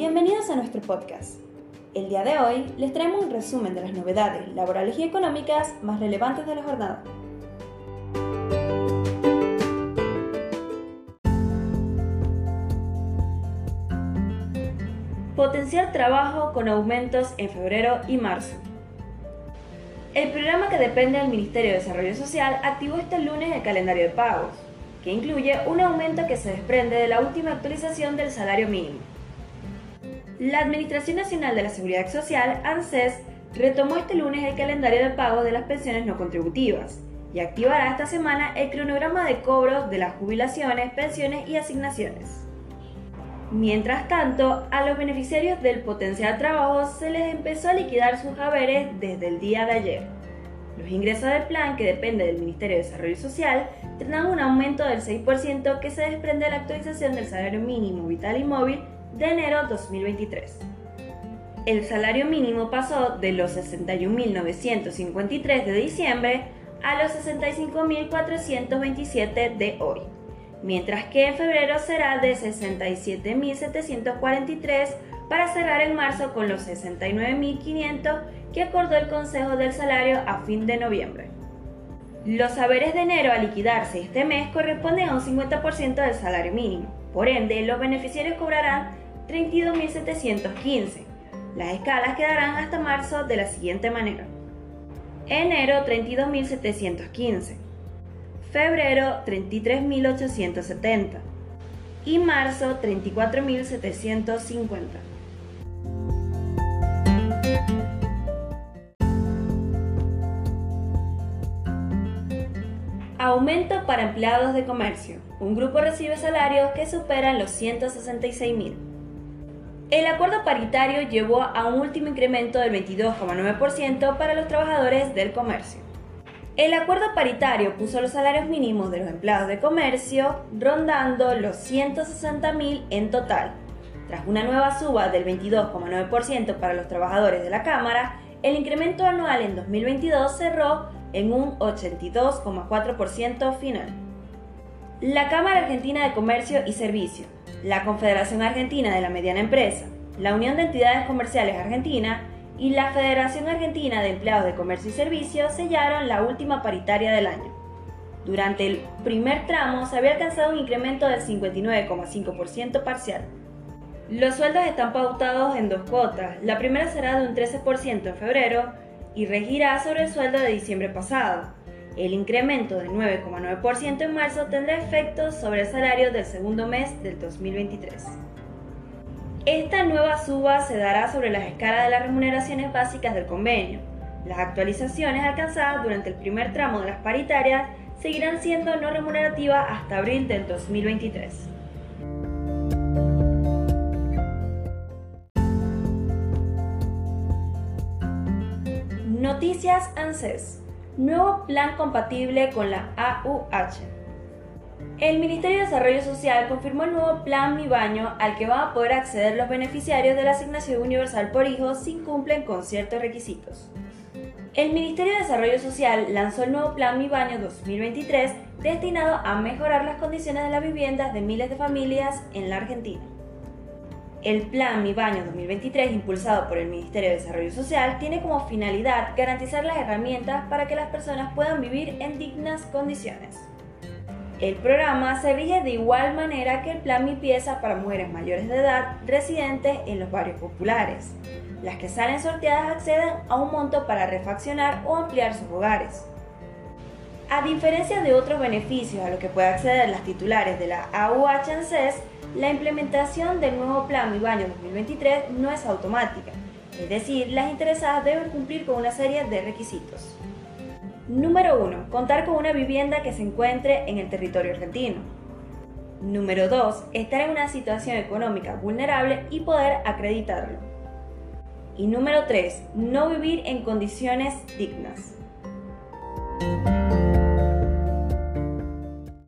Bienvenidos a nuestro podcast. El día de hoy les traemos un resumen de las novedades laborales y económicas más relevantes de la jornada. Potenciar trabajo con aumentos en febrero y marzo. El programa que depende del Ministerio de Desarrollo Social activó este lunes el calendario de pagos, que incluye un aumento que se desprende de la última actualización del salario mínimo. La Administración Nacional de la Seguridad Social, ANSES, retomó este lunes el calendario de pago de las pensiones no contributivas y activará esta semana el cronograma de cobro de las jubilaciones, pensiones y asignaciones. Mientras tanto, a los beneficiarios del potencial trabajo se les empezó a liquidar sus haberes desde el día de ayer. Los ingresos del plan, que depende del Ministerio de Desarrollo Social, tendrán un aumento del 6% que se desprende de la actualización del salario mínimo vital y móvil de enero 2023. El salario mínimo pasó de los 61.953 de diciembre a los 65.427 de hoy mientras que en febrero será de 67.743 para cerrar en marzo con los 69.500 que acordó el Consejo del Salario a fin de noviembre. Los saberes de enero a liquidarse este mes corresponden a un 50% del salario mínimo, por ende los beneficiarios cobrarán 32.715. Las escalas quedarán hasta marzo de la siguiente manera. Enero 32.715 febrero 33.870 y marzo 34.750. Aumento para empleados de comercio. Un grupo recibe salarios que superan los 166.000. El acuerdo paritario llevó a un último incremento del 22,9% para los trabajadores del comercio. El acuerdo paritario puso los salarios mínimos de los empleados de comercio rondando los 160.000 en total. Tras una nueva suba del 22,9% para los trabajadores de la Cámara, el incremento anual en 2022 cerró en un 82,4% final. La Cámara Argentina de Comercio y Servicio, la Confederación Argentina de la Mediana Empresa, la Unión de Entidades Comerciales Argentina y la Federación Argentina de Empleados de Comercio y Servicios sellaron la última paritaria del año. Durante el primer tramo se había alcanzado un incremento del 59,5% parcial. Los sueldos están pautados en dos cuotas. La primera será de un 13% en febrero y regirá sobre el sueldo de diciembre pasado. El incremento de 9,9% en marzo tendrá efectos sobre el salario del segundo mes del 2023. Esta nueva suba se dará sobre las escalas de las remuneraciones básicas del convenio. Las actualizaciones alcanzadas durante el primer tramo de las paritarias seguirán siendo no remunerativas hasta abril del 2023. Noticias ANSES. Nuevo plan compatible con la AUH. El Ministerio de Desarrollo Social confirmó el nuevo Plan Mi Baño al que van a poder acceder los beneficiarios de la asignación universal por hijo si cumplen con ciertos requisitos. El Ministerio de Desarrollo Social lanzó el nuevo Plan Mi Baño 2023 destinado a mejorar las condiciones de las viviendas de miles de familias en la Argentina. El Plan Mi Baño 2023, impulsado por el Ministerio de Desarrollo Social, tiene como finalidad garantizar las herramientas para que las personas puedan vivir en dignas condiciones. El programa se rige de igual manera que el Plan Mi Pieza para mujeres mayores de edad residentes en los barrios populares. Las que salen sorteadas acceden a un monto para refaccionar o ampliar sus hogares. A diferencia de otros beneficios a los que pueden acceder las titulares de la AUH ANSES, la implementación del nuevo Plan Mi Baño 2023 no es automática, es decir, las interesadas deben cumplir con una serie de requisitos. Número 1. Contar con una vivienda que se encuentre en el territorio argentino. Número 2. Estar en una situación económica vulnerable y poder acreditarlo. Y número 3. No vivir en condiciones dignas.